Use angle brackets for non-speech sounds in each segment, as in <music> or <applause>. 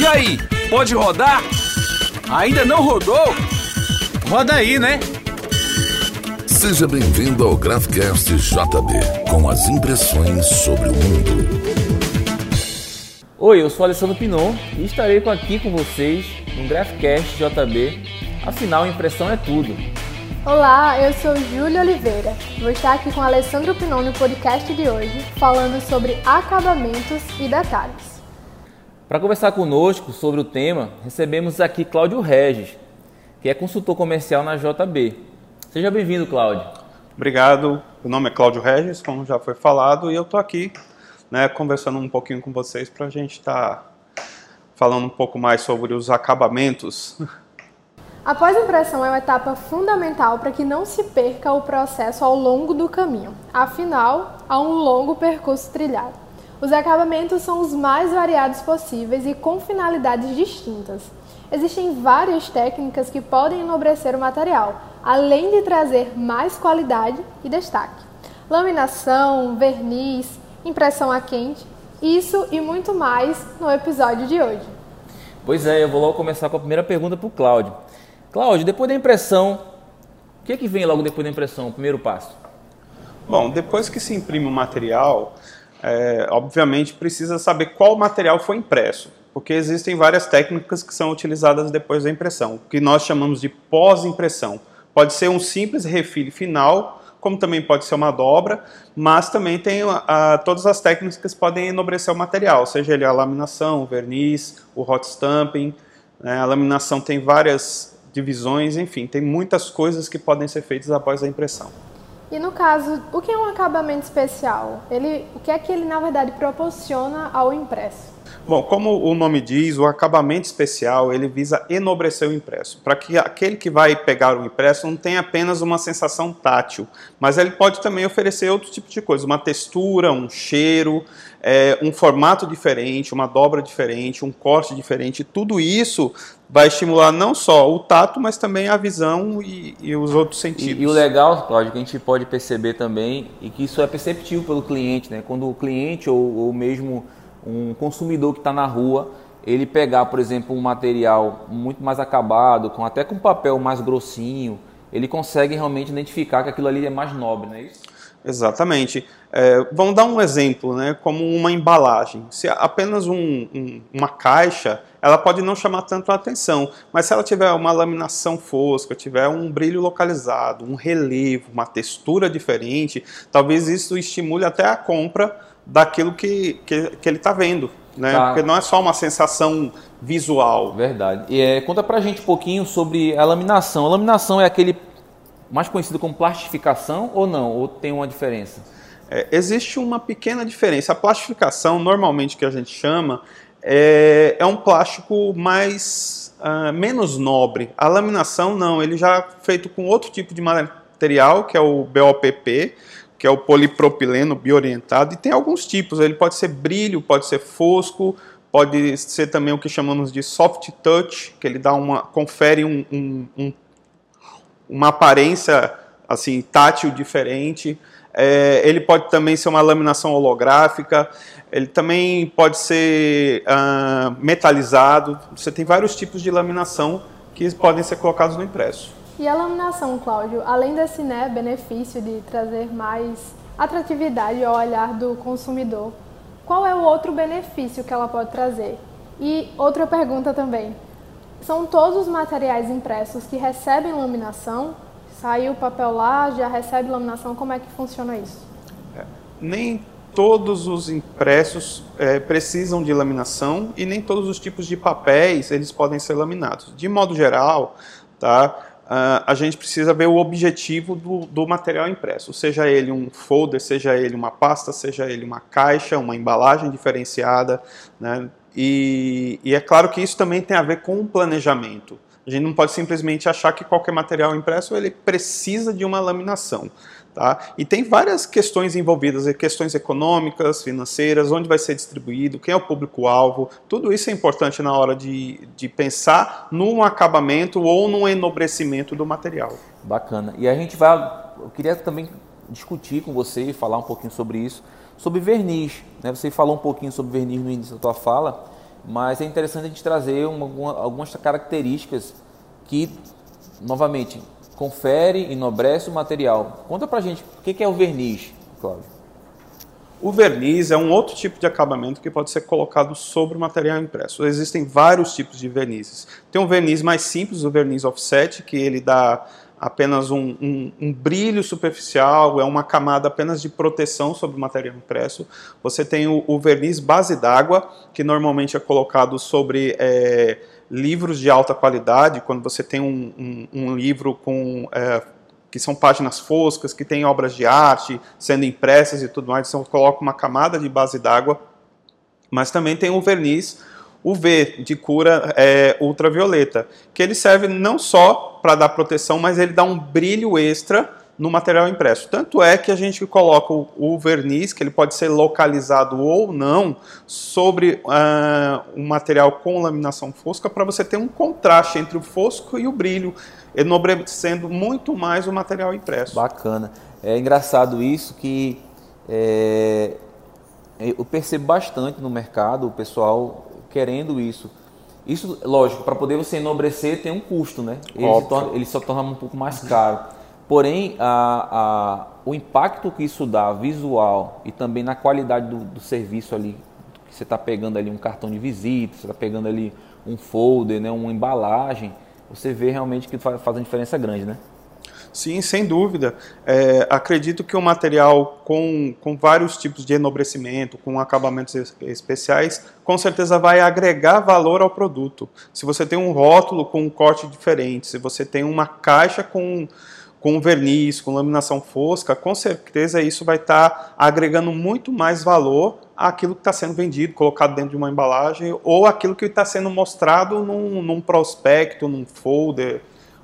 E aí, pode rodar? Ainda não rodou? Roda aí, né? Seja bem-vindo ao Graphcast JB, com as impressões sobre o mundo. Oi, eu sou Alessandro Pinon e estarei aqui com vocês no Graphcast JB. Afinal, impressão é tudo. Olá, eu sou Júlia Oliveira. Vou estar aqui com Alessandro Pinon no podcast de hoje, falando sobre acabamentos e detalhes. Para conversar conosco sobre o tema, recebemos aqui Cláudio Regis, que é consultor comercial na JB. Seja bem-vindo, Cláudio. Obrigado. O nome é Cláudio Regis, como já foi falado, e eu estou aqui né, conversando um pouquinho com vocês para a gente estar tá falando um pouco mais sobre os acabamentos. <laughs> A pós-impressão é uma etapa fundamental para que não se perca o processo ao longo do caminho. Afinal, há um longo percurso trilhado. Os acabamentos são os mais variados possíveis e com finalidades distintas. Existem várias técnicas que podem enobrecer o material, além de trazer mais qualidade e destaque. Laminação, verniz, impressão a quente, isso e muito mais no episódio de hoje. Pois é, eu vou logo começar com a primeira pergunta para o Cláudio. Cláudio, depois da impressão, o que, é que vem logo depois da impressão, o primeiro passo? Bom, depois que se imprime o material, é, obviamente precisa saber qual material foi impresso, porque existem várias técnicas que são utilizadas depois da impressão, que nós chamamos de pós-impressão. Pode ser um simples refile final, como também pode ser uma dobra, mas também tem todas as técnicas que podem enobrecer o material, seja ele a laminação, o verniz, o hot stamping. Né? A laminação tem várias divisões, enfim, tem muitas coisas que podem ser feitas após a impressão. E no caso, o que é um acabamento especial? Ele, o que é que ele na verdade proporciona ao impresso? Bom, como o nome diz, o acabamento especial ele visa enobrecer o impresso, para que aquele que vai pegar o impresso não tenha apenas uma sensação tátil, mas ele pode também oferecer outro tipo de coisa, uma textura, um cheiro, é, um formato diferente, uma dobra diferente, um corte diferente. Tudo isso vai estimular não só o tato, mas também a visão e, e os outros sentidos. E, e, o legal, Cláudio, que a gente pode perceber também, e que isso é perceptível pelo cliente, né? quando o cliente ou, ou mesmo um consumidor que está na rua, ele pegar, por exemplo, um material muito mais acabado, com até com papel mais grossinho, ele consegue realmente identificar que aquilo ali é mais nobre, não é isso? Exatamente. É, vamos dar um exemplo, né, como uma embalagem. Se apenas um, um, uma caixa, ela pode não chamar tanto a atenção, mas se ela tiver uma laminação fosca, tiver um brilho localizado, um relevo, uma textura diferente, talvez isso estimule até a compra daquilo que, que, que ele está vendo. Né? Tá. Porque não é só uma sensação visual. Verdade. E é, conta pra gente um pouquinho sobre a laminação. A laminação é aquele mais conhecido como plastificação ou não? Ou tem uma diferença? É, existe uma pequena diferença. A plastificação, normalmente que a gente chama, é, é um plástico mais uh, menos nobre. A laminação não, ele já é feito com outro tipo de material, que é o BOPP, que é o polipropileno biorientado, e tem alguns tipos, ele pode ser brilho, pode ser fosco, pode ser também o que chamamos de soft touch, que ele dá uma, confere um, um, um, uma aparência assim tátil diferente. É, ele pode também ser uma laminação holográfica, ele também pode ser uh, metalizado. Você tem vários tipos de laminação que podem ser colocados no impresso. E a laminação, Cláudio, além desse né, benefício de trazer mais atratividade ao olhar do consumidor, qual é o outro benefício que ela pode trazer? E outra pergunta também: são todos os materiais impressos que recebem laminação? Saiu o papel lá, já recebe laminação? Como é que funciona isso? É, nem todos os impressos é, precisam de laminação e nem todos os tipos de papéis eles podem ser laminados. De modo geral, tá? Uh, a gente precisa ver o objetivo do, do, material impresso, seja ele um folder, seja ele uma pasta, seja ele uma caixa, uma embalagem diferenciada, né? e, e é claro que isso também tem a ver com o planejamento. A gente não pode simplesmente achar que qualquer material impresso ele precisa de uma laminação. Tá? E tem várias questões envolvidas, questões econômicas, financeiras, onde vai ser distribuído, quem é o público-alvo, tudo isso é importante na hora de, de pensar num acabamento ou num enobrecimento do material. Bacana. E a gente vai, eu queria também discutir com você e falar um pouquinho sobre isso, sobre verniz. Né? Você falou um pouquinho sobre verniz no início da tua fala, mas é interessante a gente trazer uma, algumas características que, novamente, confere, enobrece o material. Conta pra gente o que é o verniz, Cláudio. O verniz é um outro tipo de acabamento que pode ser colocado sobre o material impresso. Existem vários tipos de vernizes. Tem um verniz mais simples, o verniz offset, que ele dá apenas um, um, um, brilho superficial, é uma camada apenas de proteção sobre o material impresso. Você tem o, o verniz base d'água, que normalmente é colocado sobre é, livros de alta qualidade, quando você tem um, um livro com é, que são páginas foscas, que tem obras de arte sendo impressas e tudo mais, então coloca uma camada de base d'água, mas também tem o verniz UV, de cura é, ultravioleta, que ele serve não só para dar proteção, mas ele dá um brilho extra no material impresso. Tanto é que a gente coloca o, o verniz, que ele pode ser localizado ou não, sobre uh, um material com laminação fosca, para você ter um contraste entre o fosco e o brilho, enobrecendo muito mais o material impresso. Bacana. É engraçado isso que é, eu percebo bastante no mercado o pessoal querendo isso. Isso, lógico, para poder você enobrecer tem um custo, né? Ele, torna, ele só torna um pouco mais caro. Porém, a, a, o impacto que isso dá visual e também na qualidade do, do serviço ali, que você está pegando ali um cartão de visita, você está pegando ali um folder, né, uma embalagem, você vê realmente que faz, faz uma diferença grande, né? Sim, sem dúvida. É, acredito que o material com, com vários tipos de enobrecimento, com acabamentos especiais, com certeza vai agregar valor ao produto. Se você tem um rótulo com um corte diferente, se você tem uma caixa com, com verniz, com laminação fosca, com certeza isso vai estar tá agregando muito mais valor àquilo que está sendo vendido, colocado dentro de uma embalagem, ou aquilo que está sendo mostrado num, num prospecto, num folder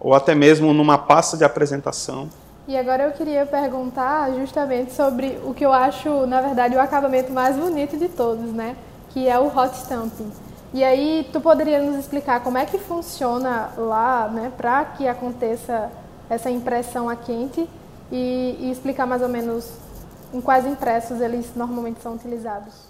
ou até mesmo numa pasta de apresentação. E agora eu queria perguntar justamente sobre o que eu acho, na verdade, o acabamento mais bonito de todos, né? Que é o hot stamping. E aí, tu poderia nos explicar como é que funciona lá, né, para que aconteça essa impressão a quente e, e explicar mais ou menos em quais impressos eles normalmente são utilizados?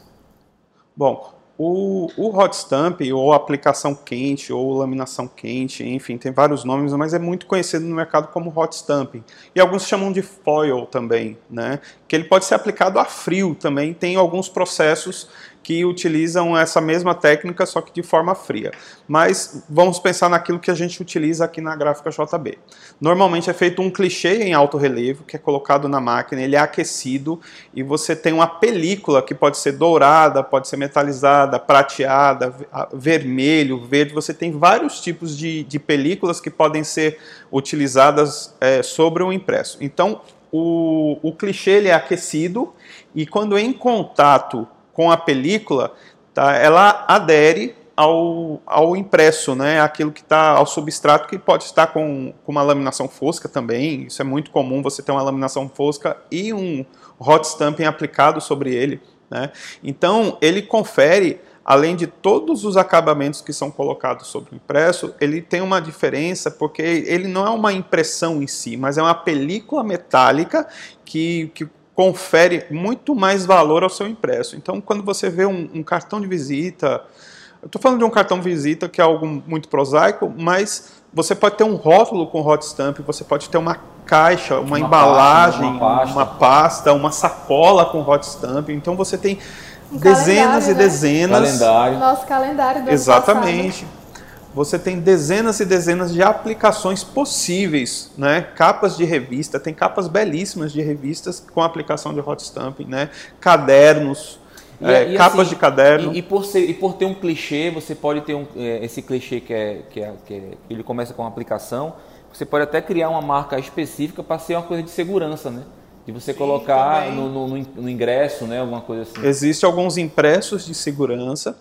Bom, o, o hot stamp, ou aplicação quente, ou laminação quente, enfim, tem vários nomes, mas é muito conhecido no mercado como hot stamping. E alguns chamam de foil também, né? Que ele pode ser aplicado a frio também. Tem alguns processos que utilizam essa mesma técnica, só que de forma fria. Mas vamos pensar naquilo que a gente utiliza aqui na gráfica JB. Normalmente é feito um clichê em alto relevo, que é colocado na máquina, ele é aquecido e você tem uma película que pode ser dourada, pode ser metalizada, prateada, vermelho, verde. Você tem vários tipos de, de películas que podem ser utilizadas é, sobre o impresso. Então, o, o clichê ele é aquecido e quando em contato com a película, tá, ela adere ao, ao impresso, né, aquilo que está ao substrato que pode estar com, com uma laminação fosca também. Isso é muito comum você ter uma laminação fosca e um hot stamping aplicado sobre ele. Né? Então ele confere além de todos os acabamentos que são colocados sobre o impresso, ele tem uma diferença porque ele não é uma impressão em si, mas é uma película metálica que, que confere muito mais valor ao seu impresso. Então, quando você vê um, um cartão de visita, eu estou falando de um cartão de visita que é algo muito prosaico, mas você pode ter um rótulo com hot stamp, você pode ter uma caixa, uma, uma embalagem, pasta, uma, pasta. uma, pasta. uma sacola com hot stamp. Então você tem um dezenas e né? dezenas. Calendário. Nosso calendário do Exatamente. Passado você tem dezenas e dezenas de aplicações possíveis, né? Capas de revista, tem capas belíssimas de revistas com aplicação de hot stamping, né? Cadernos, e, é, e capas assim, de caderno. E, e, por ser, e por ter um clichê, você pode ter um, é, esse clichê que, é, que, é, que é, ele começa com aplicação, você pode até criar uma marca específica para ser uma coisa de segurança, né? De você Sim, colocar no, no, no, ingresso, né? Alguma coisa assim. Existem alguns impressos de segurança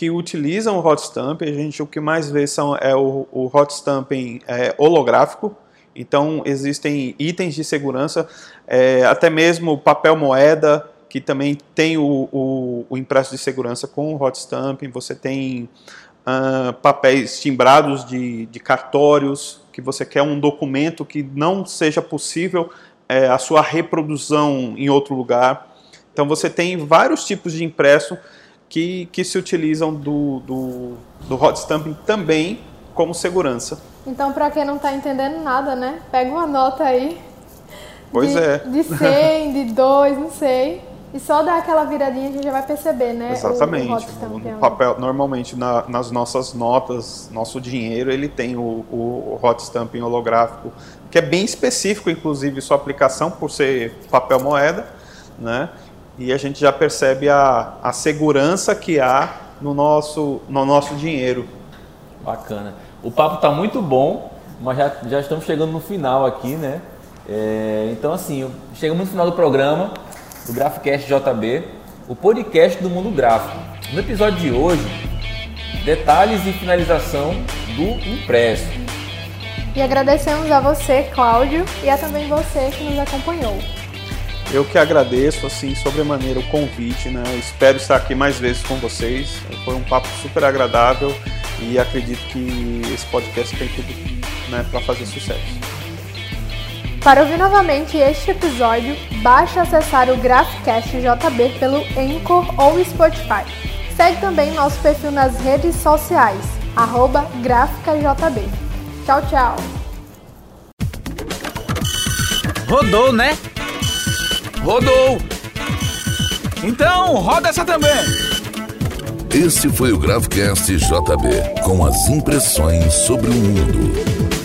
que utilizam o hot stamping. A gente o que mais vê são é o, o hot stamping é, holográfico. Então existem itens de segurança, é, até mesmo papel moeda que também tem o, o, o, impresso de segurança com o hot stamping. Você tem uh, papéis timbrados de, de cartórios que você quer um documento que não seja possível é, a sua reprodução em outro lugar. Então você tem vários tipos de impresso que, que se utilizam do, do, do hot stamping também como segurança. Então, para quem não está entendendo nada, né? Pega uma nota aí. Pois de, é. De 100, de 2, não sei. E só dar aquela viradinha a gente já vai perceber, né? Exatamente. O, o. No papel, normalmente na, nas nossas notas, nosso dinheiro, ele tem o, o, o hot stamping holográfico, que é bem específico, inclusive, sua aplicação, por ser papel moeda, né? E a gente já percebe a, a segurança que há no nosso, no nosso dinheiro. Bacana. O papo está muito bom, mas já, já estamos chegando no final aqui, né? É, então, assim, chegamos no final do programa do Graphcast JB, o podcast do mundo gráfico. No episódio de hoje, detalhes e finalização do impresso. E agradecemos a você, Cláudio, e a também você que nos acompanhou. Eu que agradeço, assim, sobremaneira o convite, né? Espero estar aqui mais vezes com vocês. Foi um papo super agradável e acredito que esse podcast tem tudo né, para fazer sucesso. Para ouvir novamente este episódio, basta acessar o Graphcast JB pelo Anchor ou Spotify. Segue também nosso perfil nas redes sociais, arroba GráficaJB. Tchau, tchau! Rodou, né? Rodou! Então, roda essa também! Esse foi o Gravecast JB, com as impressões sobre o mundo.